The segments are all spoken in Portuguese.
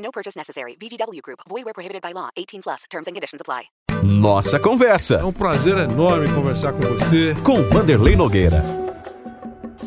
No purchase necessary. VGW Group. Void where prohibited by law. 18 plus. Terms and conditions apply. Nossa Conversa. É um prazer enorme conversar com você. Com Vanderlei Nogueira.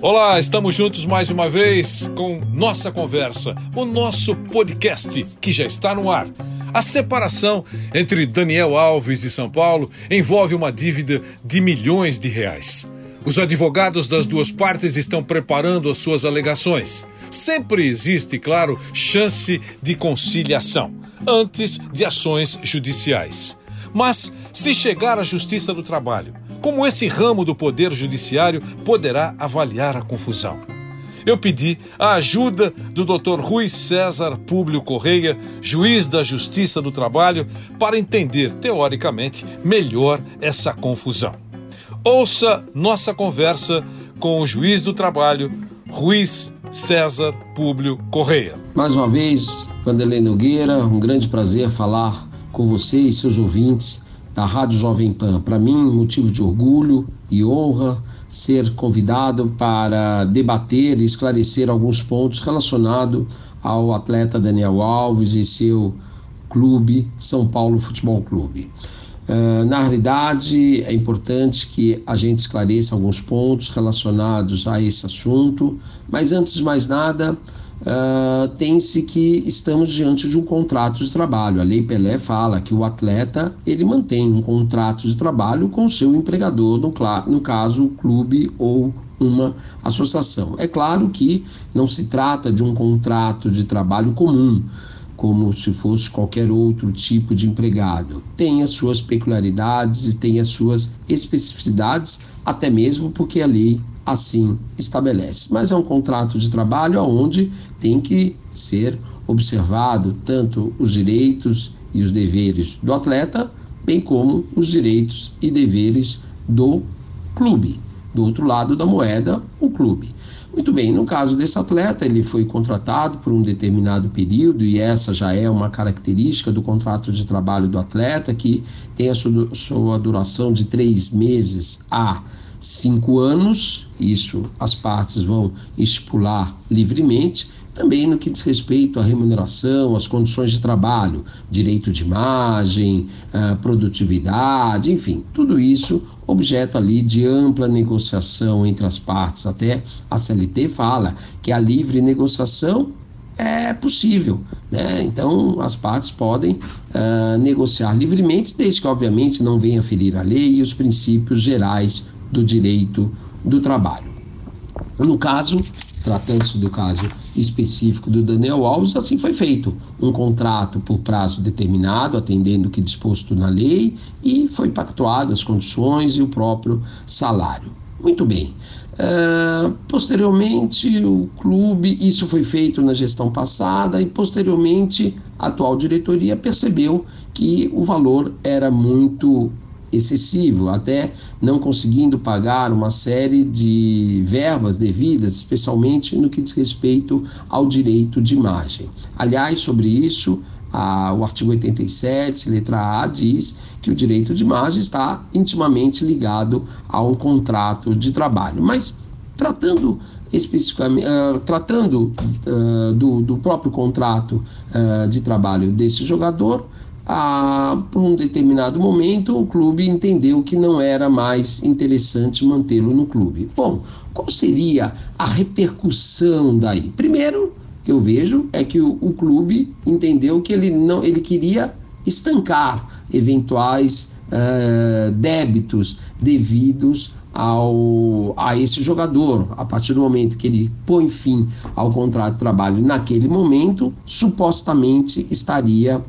Olá, estamos juntos mais uma vez com Nossa Conversa, o nosso podcast que já está no ar. A separação entre Daniel Alves e São Paulo envolve uma dívida de milhões de reais. Os advogados das duas partes estão preparando as suas alegações. Sempre existe, claro, chance de conciliação antes de ações judiciais. Mas, se chegar à Justiça do Trabalho, como esse ramo do Poder Judiciário poderá avaliar a confusão? Eu pedi a ajuda do Dr. Rui César Públio Correia, juiz da Justiça do Trabalho, para entender, teoricamente, melhor essa confusão. Ouça nossa conversa com o juiz do trabalho, Ruiz César Públio Correia. Mais uma vez, Vanderlei Nogueira, um grande prazer falar com você e seus ouvintes da Rádio Jovem Pan. Para mim, motivo de orgulho e honra ser convidado para debater e esclarecer alguns pontos relacionados ao atleta Daniel Alves e seu clube, São Paulo Futebol Clube. Uh, na realidade, é importante que a gente esclareça alguns pontos relacionados a esse assunto, mas antes de mais nada, uh, tem-se que estamos diante de um contrato de trabalho. A Lei Pelé fala que o atleta ele mantém um contrato de trabalho com seu empregador, no, no caso, o clube ou uma associação. É claro que não se trata de um contrato de trabalho comum como se fosse qualquer outro tipo de empregado. Tem as suas peculiaridades e tem as suas especificidades, até mesmo porque a lei assim estabelece. Mas é um contrato de trabalho onde tem que ser observado tanto os direitos e os deveres do atleta, bem como os direitos e deveres do clube. Do outro lado da moeda, o clube. Muito bem, no caso desse atleta, ele foi contratado por um determinado período, e essa já é uma característica do contrato de trabalho do atleta, que tem a sua duração de três meses a cinco anos, isso as partes vão estipular livremente, também no que diz respeito à remuneração, às condições de trabalho, direito de imagem, produtividade, enfim, tudo isso objeto ali de ampla negociação entre as partes. Até a CLT fala que a livre negociação é possível, né? Então as partes podem uh, negociar livremente, desde que obviamente não venha ferir a lei e os princípios gerais do direito do trabalho. No caso, tratando-se do caso específico do Daniel Alves, assim foi feito. Um contrato por prazo determinado, atendendo o que disposto na lei, e foi pactuado as condições e o próprio salário. Muito bem. Uh, posteriormente, o clube, isso foi feito na gestão passada, e posteriormente a atual diretoria percebeu que o valor era muito excessivo, até não conseguindo pagar uma série de verbas devidas, especialmente no que diz respeito ao direito de imagem. Aliás, sobre isso, a, o artigo 87, letra A, diz que o direito de imagem está intimamente ligado a um contrato de trabalho. Mas tratando especificamente uh, tratando uh, do, do, próprio contrato uh, de trabalho desse jogador, ah, por um determinado momento, o clube entendeu que não era mais interessante mantê-lo no clube. Bom, qual seria a repercussão daí? Primeiro, que eu vejo é que o, o clube entendeu que ele não, ele queria estancar eventuais uh, débitos devidos ao, a esse jogador. A partir do momento que ele põe fim ao contrato de trabalho naquele momento, supostamente estaria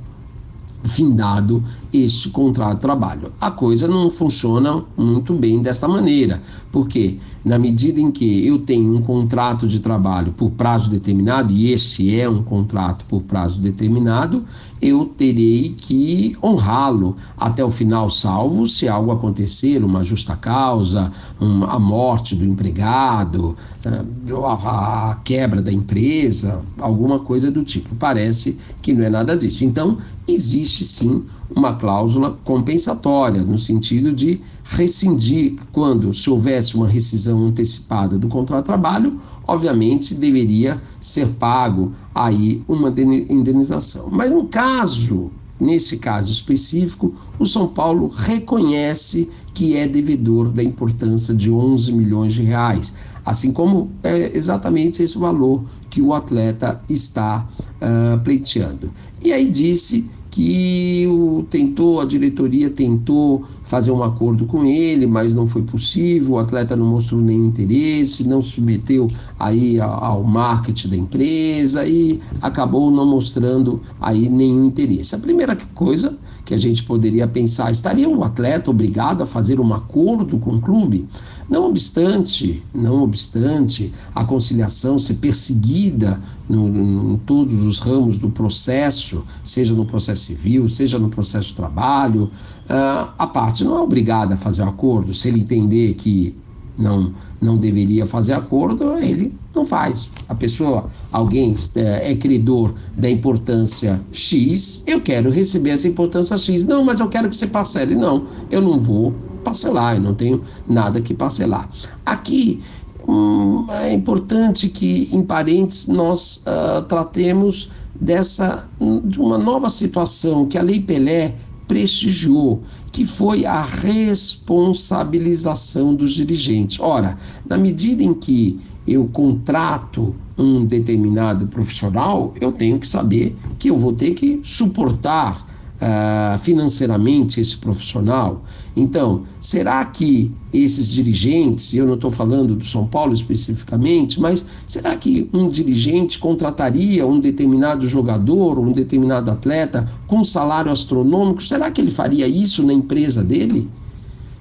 findado este contrato de trabalho. A coisa não funciona muito bem desta maneira, porque na medida em que eu tenho um contrato de trabalho por prazo determinado, e esse é um contrato por prazo determinado, eu terei que honrá-lo até o final, salvo se algo acontecer, uma justa causa, uma, a morte do empregado, eh, a, a quebra da empresa, alguma coisa do tipo. Parece que não é nada disso. Então, existe sim uma cláusula compensatória, no sentido de rescindir, quando se houvesse uma rescisão antecipada do contrato de trabalho, obviamente deveria ser pago aí uma indenização. Mas no caso, nesse caso específico, o São Paulo reconhece que é devedor da importância de 11 milhões de reais, assim como é exatamente esse valor que o atleta está uh, pleiteando. E aí disse que o tentou, a diretoria tentou fazer um acordo com ele, mas não foi possível, o atleta não mostrou nenhum interesse, não submeteu aí ao marketing da empresa e acabou não mostrando aí nenhum interesse. A primeira coisa que a gente poderia pensar, estaria o atleta obrigado a fazer um acordo com o clube? Não obstante, não obstante a conciliação ser perseguida em todos os ramos do processo, seja no processo civil, seja no processo de trabalho, uh, a parte não é obrigada a fazer acordo. Se ele entender que não, não deveria fazer acordo, ele não faz. A pessoa, alguém é, é credor da importância X, eu quero receber essa importância X. Não, mas eu quero que você parcele. Não, eu não vou parcelar, eu não tenho nada que parcelar. Aqui hum, é importante que em parentes nós uh, tratemos dessa de uma nova situação que a Lei Pelé prestigiou, que foi a responsabilização dos dirigentes. Ora, na medida em que eu contrato um determinado profissional, eu tenho que saber que eu vou ter que suportar uh, financeiramente esse profissional. Então, será que esses dirigentes, e eu não estou falando do São Paulo especificamente, mas será que um dirigente contrataria um determinado jogador um determinado atleta com um salário astronômico? Será que ele faria isso na empresa dele?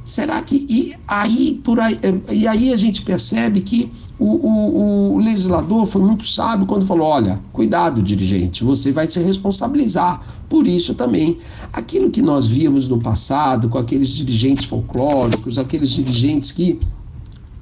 Será que e aí por aí, e aí a gente percebe que o, o, o, legislador foi muito sábio quando falou: olha, cuidado, dirigente, você vai se responsabilizar por isso também. Aquilo que nós víamos no passado com aqueles dirigentes folclóricos, aqueles dirigentes que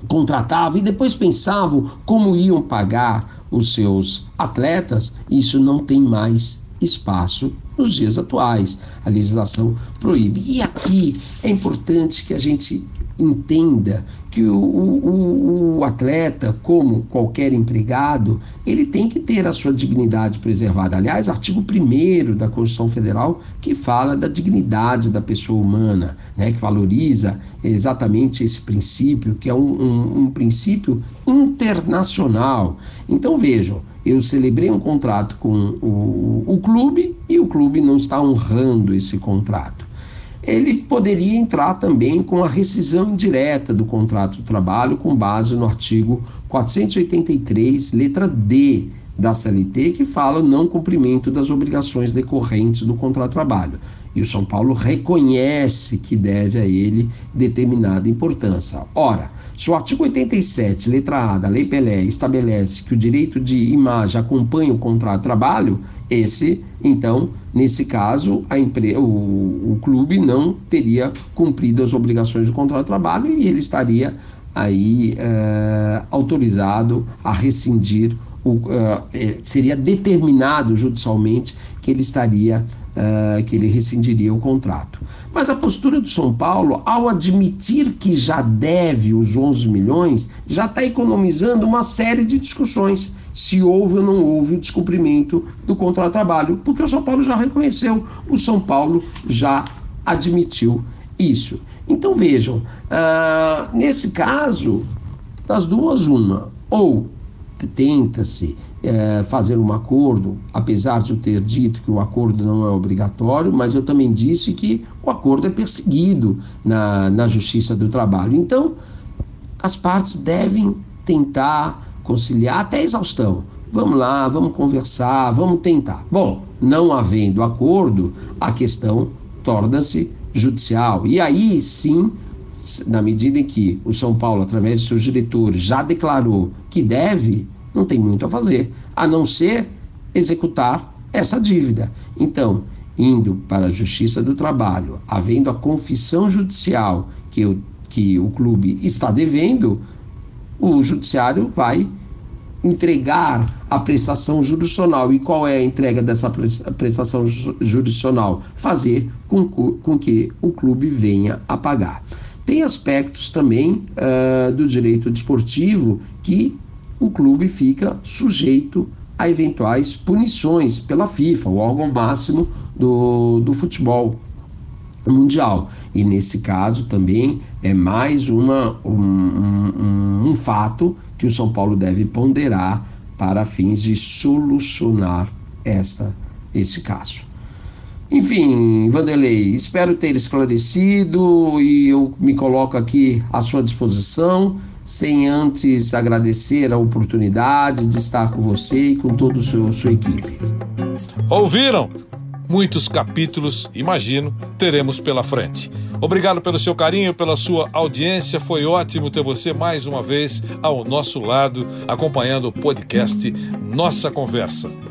contratavam e depois pensavam como iam pagar os seus atletas, isso não tem mais espaço nos dias atuais. A legislação proíbe. E aqui é importante que a gente entenda que o, o, o, atleta, como qualquer empregado, ele tem que ter a sua dignidade preservada. Aliás, artigo 1 da Constituição Federal que fala da dignidade da pessoa humana, né, que valoriza exatamente esse princípio, que é um, um, um princípio internacional. Então vejam, eu celebrei um contrato com o, o clube e o clube não está honrando esse contrato ele poderia entrar também com a rescisão indireta do contrato de trabalho com base no artigo 483, letra D da CLT, que fala não cumprimento das obrigações decorrentes do contrato de trabalho. E o São Paulo reconhece que deve a ele determinada importância. Ora, se o artigo 87, letra A da Lei Pelé estabelece que o direito de imagem acompanha o contrato de trabalho, esse, então, nesse caso, empre... o, o clube não teria cumprido as obrigações do contrato de trabalho e ele estaria aí uh, autorizado a rescindir o, uh, seria determinado judicialmente que ele estaria uh, que ele rescindiria o contrato. Mas a postura do São Paulo, ao admitir que já deve os 11 milhões, já está economizando uma série de discussões se houve ou não houve o descumprimento do contrato de trabalho, porque o São Paulo já reconheceu, o São Paulo já admitiu isso. Então vejam, uh, nesse caso, das duas, uma, ou tenta-se é, fazer um acordo, apesar de eu ter dito que o acordo não é obrigatório, mas eu também disse que o acordo é perseguido na, na Justiça do Trabalho. Então, as partes devem tentar conciliar até a exaustão, vamos lá, vamos conversar, vamos tentar. Bom, não havendo acordo, a questão torna-se judicial. E aí sim, na medida em que o São Paulo, através de seus diretores, já declarou que deve, não tem muito a fazer, a não ser executar essa dívida. Então, indo para a Justiça do Trabalho, havendo a confissão judicial que o, que o clube está devendo, o judiciário vai entregar a prestação jurisdicional. E qual é a entrega dessa prestação jurisdicional? Fazer com, com que o clube venha a pagar. Tem aspectos também uh, do direito desportivo que o clube fica sujeito a eventuais punições pela FIFA, o órgão máximo do, do futebol mundial. E nesse caso também é mais uma, um, um, um fato que o São Paulo deve ponderar para fins de solucionar esta, esse caso. Enfim, Vanderlei, espero ter esclarecido e eu me coloco aqui à sua disposição, sem antes agradecer a oportunidade de estar com você e com toda a sua equipe. Ouviram? muitos capítulos, imagino, teremos pela frente. Obrigado pelo seu carinho, pela sua audiência. Foi ótimo ter você mais uma vez ao nosso lado, acompanhando o podcast Nossa Conversa.